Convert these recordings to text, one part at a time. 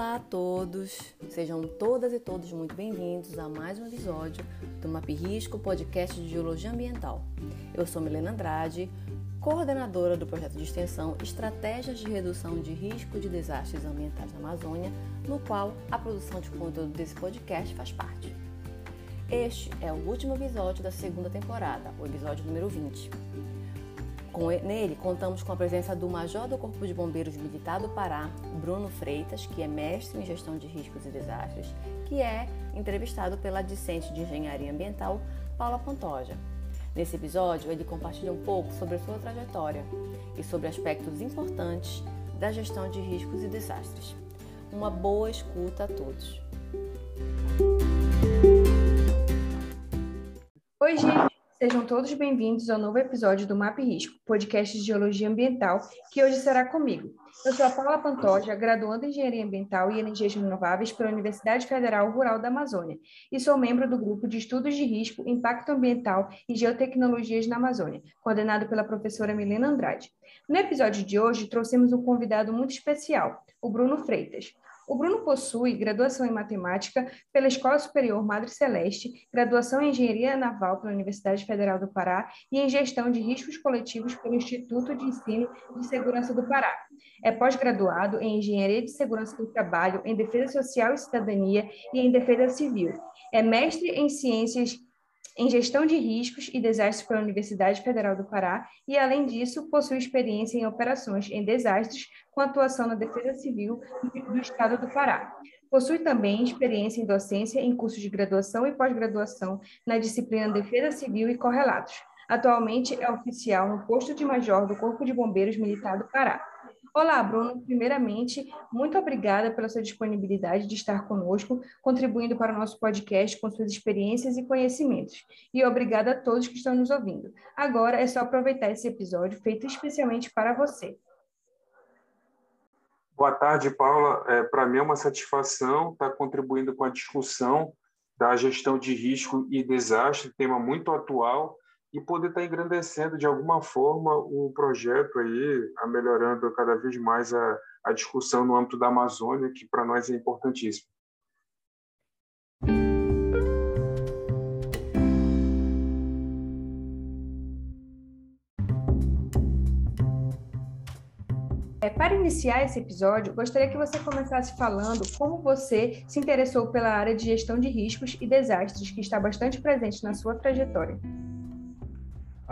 Olá a todos, sejam todas e todos muito bem-vindos a mais um episódio do Map Risco, podcast de Geologia Ambiental. Eu sou Milena Andrade, coordenadora do projeto de extensão Estratégias de Redução de Risco de Desastres Ambientais na Amazônia, no qual a produção de conteúdo desse podcast faz parte. Este é o último episódio da segunda temporada, o episódio número 20. Com nele, contamos com a presença do Major do Corpo de Bombeiros Militar do Pará, Bruno Freitas, que é mestre em gestão de riscos e desastres, que é entrevistado pela discente de Engenharia Ambiental, Paula Pantoja. Nesse episódio, ele compartilha um pouco sobre a sua trajetória e sobre aspectos importantes da gestão de riscos e desastres. Uma boa escuta a todos. Oi, gente! Sejam todos bem-vindos ao novo episódio do MAP Risco, podcast de Geologia Ambiental, que hoje será comigo. Eu sou a Paula Pantoja, graduanda em Engenharia Ambiental e Energias Renováveis pela Universidade Federal Rural da Amazônia, e sou membro do grupo de Estudos de Risco, Impacto Ambiental e Geotecnologias na Amazônia, coordenado pela professora Milena Andrade. No episódio de hoje, trouxemos um convidado muito especial, o Bruno Freitas. O Bruno possui graduação em matemática pela Escola Superior Madre Celeste, graduação em engenharia naval pela Universidade Federal do Pará e em gestão de riscos coletivos pelo Instituto de Ensino de Segurança do Pará. É pós-graduado em engenharia de segurança do trabalho, em defesa social e cidadania e em defesa civil. É mestre em ciências em gestão de riscos e desastres pela Universidade Federal do Pará e, além disso, possui experiência em operações em desastres com atuação na Defesa Civil do Estado do Pará. Possui também experiência em docência em cursos de graduação e pós-graduação na disciplina Defesa Civil e Correlatos. Atualmente é oficial no posto de major do Corpo de Bombeiros Militar do Pará. Olá, Bruno. Primeiramente, muito obrigada pela sua disponibilidade de estar conosco, contribuindo para o nosso podcast com suas experiências e conhecimentos. E obrigada a todos que estão nos ouvindo. Agora é só aproveitar esse episódio feito especialmente para você. Boa tarde, Paula. É, para mim é uma satisfação estar contribuindo com a discussão da gestão de risco e desastre, tema muito atual e poder estar tá engrandecendo de alguma forma o projeto aí, a melhorando cada vez mais a, a discussão no âmbito da Amazônia, que para nós é importantíssimo. É, para iniciar esse episódio, gostaria que você começasse falando como você se interessou pela área de gestão de riscos e desastres, que está bastante presente na sua trajetória.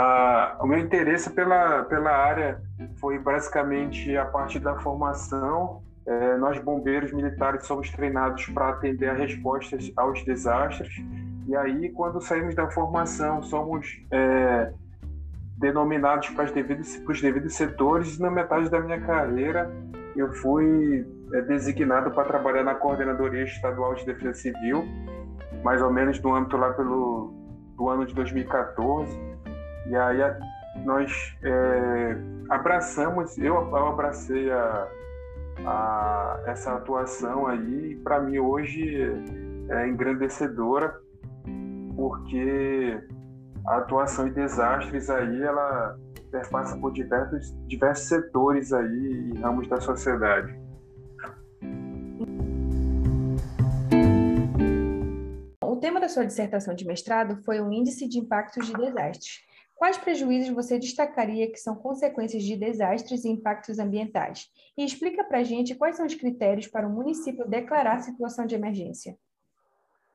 Ah, o meu interesse pela, pela área foi basicamente a partir da formação. É, nós, bombeiros militares, somos treinados para atender a respostas aos desastres. E aí, quando saímos da formação, somos é, denominados para os devidos, para os devidos setores. E na metade da minha carreira, eu fui é, designado para trabalhar na Coordenadoria Estadual de Defesa Civil, mais ou menos no âmbito lá pelo do ano de 2014 e aí nós é, abraçamos, eu, eu abracei a, a, essa atuação aí, para mim hoje é engrandecedora, porque a atuação em desastres aí, ela perpassa por diversos, diversos setores aí e ramos da sociedade. O tema da sua dissertação de mestrado foi o Índice de Impactos de Desastres. Quais prejuízos você destacaria que são consequências de desastres e impactos ambientais? E explica para a gente quais são os critérios para o município declarar situação de emergência.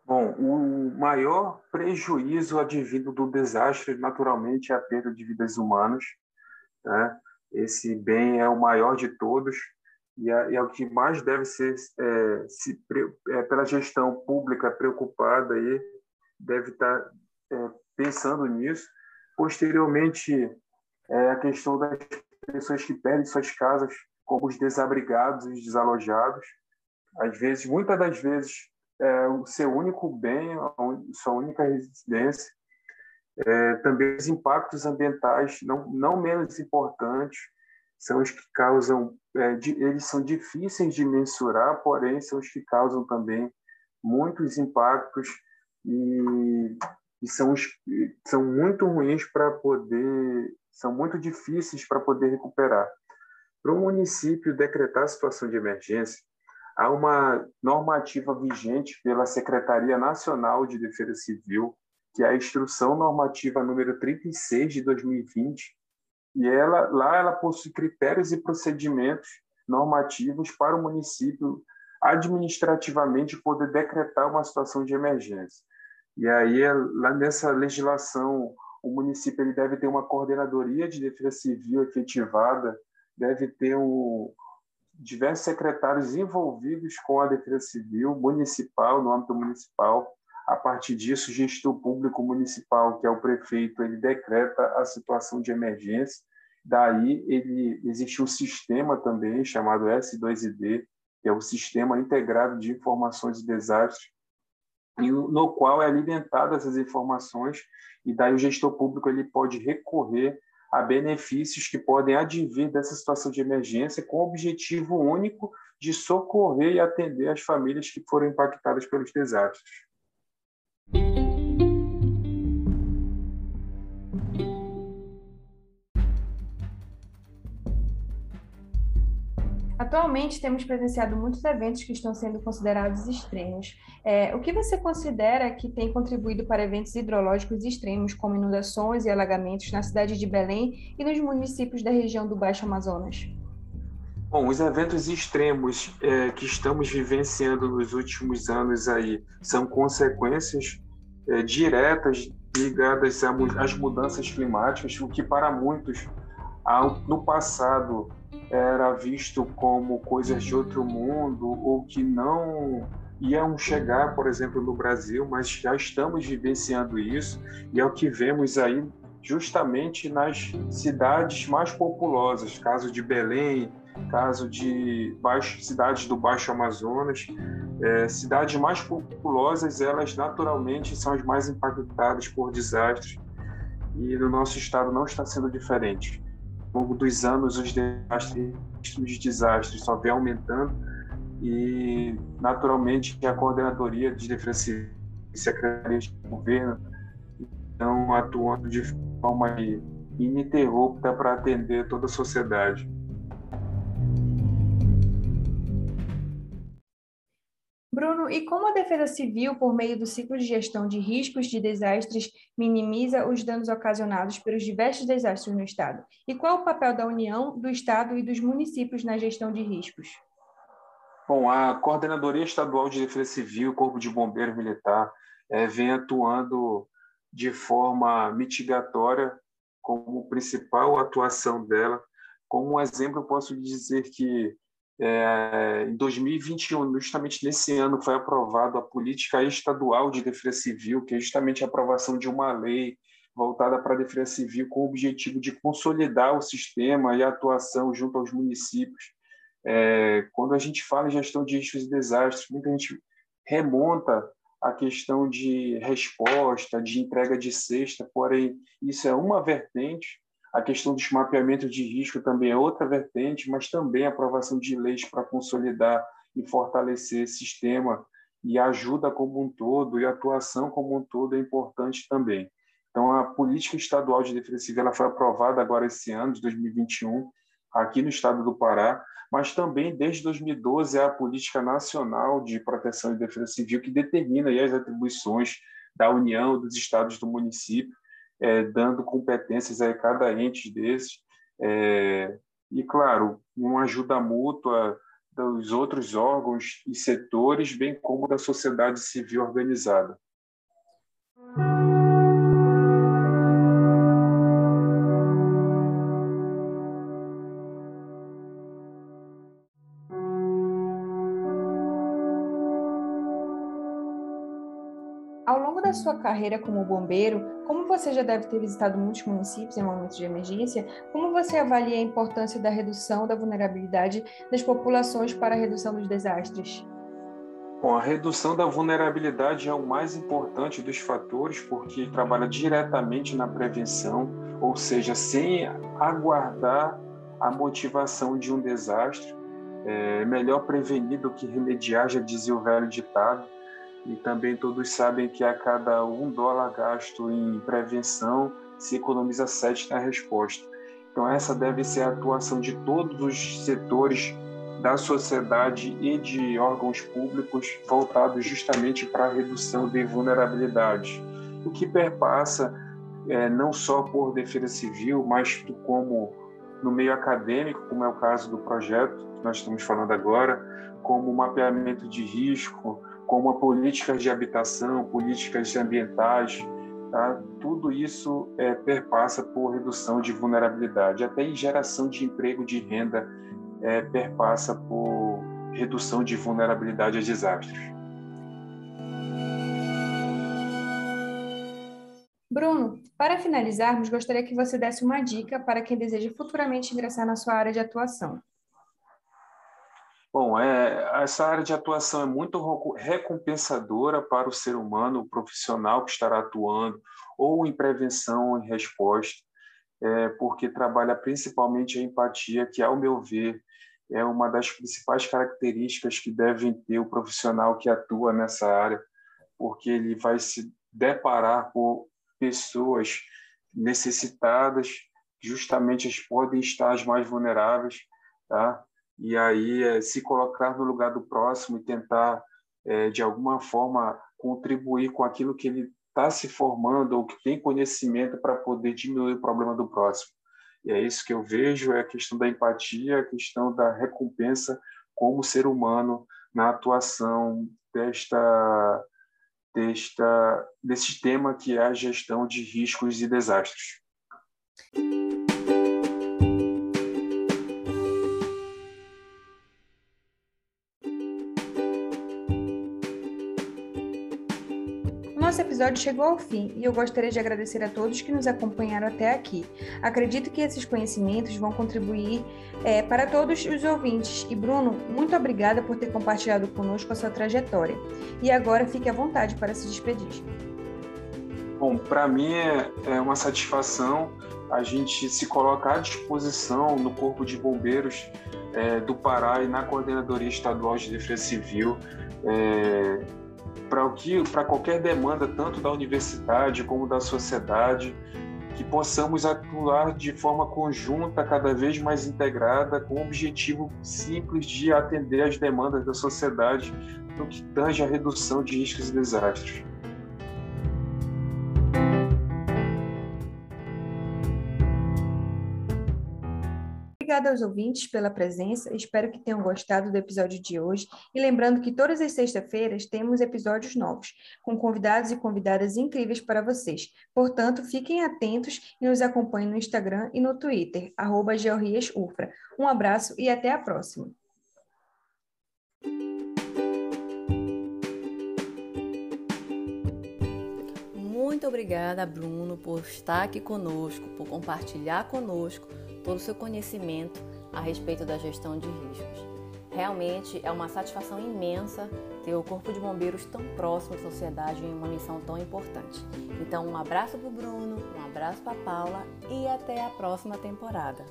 Bom, o maior prejuízo advindo do desastre, naturalmente, é a perda de vidas humanas. Né? Esse bem é o maior de todos e é, e é o que mais deve ser, é, se, é, pela gestão pública preocupada, aí, deve estar tá, é, pensando nisso Posteriormente, é a questão das pessoas que perdem suas casas, como os desabrigados os desalojados. Às vezes, muitas das vezes, é o seu único bem, a sua única residência. É, também os impactos ambientais, não, não menos importantes, são os que causam, é, de, eles são difíceis de mensurar, porém são os que causam também muitos impactos e e são, são muito ruins para poder, são muito difíceis para poder recuperar. Para o município decretar situação de emergência, há uma normativa vigente pela Secretaria Nacional de Defesa Civil, que é a Instrução Normativa número 36 de 2020, e ela lá ela possui critérios e procedimentos normativos para o município administrativamente poder decretar uma situação de emergência. E aí lá nessa legislação o município ele deve ter uma coordenadoria de defesa civil efetivada, deve ter um, diversos secretários envolvidos com a defesa civil municipal, no âmbito municipal. A partir disso, o gestor público municipal, que é o prefeito, ele decreta a situação de emergência. Daí, ele existe um sistema também chamado S2ID, que é o Sistema Integrado de Informações de Desastres, no qual é alimentada essas informações e daí o gestor público ele pode recorrer a benefícios que podem advir dessa situação de emergência com o objetivo único de socorrer e atender as famílias que foram impactadas pelos desastres. Atualmente, temos presenciado muitos eventos que estão sendo considerados extremos. É, o que você considera que tem contribuído para eventos hidrológicos extremos, como inundações e alagamentos na cidade de Belém e nos municípios da região do Baixo Amazonas? Bom, os eventos extremos é, que estamos vivenciando nos últimos anos aí são consequências é, diretas ligadas às mudanças climáticas, o que para muitos no passado era visto como coisas de outro mundo ou que não iam chegar, por exemplo, no Brasil, mas já estamos vivenciando isso e é o que vemos aí justamente nas cidades mais populosas, caso de Belém, caso de baixo, cidades do Baixo Amazonas, é, cidades mais populosas, elas naturalmente são as mais impactadas por desastres e no nosso estado não está sendo diferente ao longo dos anos os desastres, os desastres só vem aumentando e naturalmente a coordenadoria de defesa civil secretaria de governo estão atuando de forma ininterrupta para atender toda a sociedade. Bruno, e como a Defesa Civil, por meio do ciclo de gestão de riscos de desastres, minimiza os danos ocasionados pelos diversos desastres no Estado? E qual é o papel da União, do Estado e dos municípios na gestão de riscos? Bom, a Coordenadoria Estadual de Defesa Civil, Corpo de Bombeiros Militar, é, vem atuando de forma mitigatória como principal atuação dela. Como exemplo, eu posso dizer que é, em 2021, justamente nesse ano, foi aprovada a Política Estadual de Defesa Civil, que é justamente a aprovação de uma lei voltada para a defesa civil com o objetivo de consolidar o sistema e a atuação junto aos municípios. É, quando a gente fala em gestão de riscos e desastres, muita gente remonta a questão de resposta, de entrega de cesta, porém, isso é uma vertente a questão dos mapeamentos de risco também é outra vertente, mas também a aprovação de leis para consolidar e fortalecer esse sistema e ajuda como um todo e a atuação como um todo é importante também. Então, a política estadual de defesa civil ela foi aprovada agora esse ano, de 2021, aqui no estado do Pará, mas também desde 2012 é a política nacional de proteção e defesa civil que determina as atribuições da União, dos estados do município é, dando competências a cada ente desses. É, e, claro, uma ajuda mútua dos outros órgãos e setores, bem como da sociedade civil organizada. Sua carreira como bombeiro, como você já deve ter visitado muitos municípios em momentos de emergência, como você avalia a importância da redução da vulnerabilidade das populações para a redução dos desastres? Bom, a redução da vulnerabilidade é o mais importante dos fatores, porque trabalha diretamente na prevenção, ou seja, sem aguardar a motivação de um desastre. É melhor prevenir do que remediar, já dizia o velho ditado e também todos sabem que a cada um dólar gasto em prevenção se economiza sete na resposta. Então essa deve ser a atuação de todos os setores da sociedade e de órgãos públicos voltados justamente para a redução de vulnerabilidades, o que perpassa é, não só por defesa civil, mas como no meio acadêmico, como é o caso do projeto que nós estamos falando agora, como mapeamento de risco, como a políticas de habitação, políticas ambientais, tá? tudo isso é, perpassa por redução de vulnerabilidade, até em geração de emprego, de renda, é, perpassa por redução de vulnerabilidade a desastres. Bruno, para finalizarmos, gostaria que você desse uma dica para quem deseja futuramente ingressar na sua área de atuação. Bom, é, essa área de atuação é muito recompensadora para o ser humano, o profissional que estará atuando, ou em prevenção em resposta, é, porque trabalha principalmente a empatia, que, ao meu ver, é uma das principais características que devem ter o profissional que atua nessa área, porque ele vai se deparar com pessoas necessitadas, justamente as podem estar as mais vulneráveis, tá? E aí é, se colocar no lugar do próximo e tentar é, de alguma forma contribuir com aquilo que ele está se formando ou que tem conhecimento para poder diminuir o problema do próximo. E é isso que eu vejo, é a questão da empatia, a questão da recompensa como ser humano na atuação desta desta, desse tema que é a gestão de riscos e desastres. Nosso episódio chegou ao fim e eu gostaria de agradecer a todos que nos acompanharam até aqui. Acredito que esses conhecimentos vão contribuir é, para todos os ouvintes. E Bruno, muito obrigada por ter compartilhado conosco a sua trajetória. E agora fique à vontade para se despedir. Bom, para mim é, é uma satisfação a gente se colocar à disposição no Corpo de Bombeiros é, do Pará e na Coordenadoria Estadual de Defesa Civil. É, para o que para qualquer demanda tanto da universidade como da sociedade que possamos atuar de forma conjunta, cada vez mais integrada, com o objetivo simples de atender às demandas da sociedade no que tange à redução de riscos e desastres. Obrigada aos ouvintes pela presença, espero que tenham gostado do episódio de hoje. E lembrando que todas as sextas-feiras temos episódios novos, com convidados e convidadas incríveis para vocês. Portanto, fiquem atentos e nos acompanhem no Instagram e no Twitter, arroba Um abraço e até a próxima! Muito obrigada, Bruno, por estar aqui conosco, por compartilhar conosco todo o seu conhecimento a respeito da gestão de riscos. Realmente é uma satisfação imensa ter o Corpo de Bombeiros tão próximo da sociedade em uma missão tão importante. Então, um abraço para o Bruno, um abraço para a Paula e até a próxima temporada.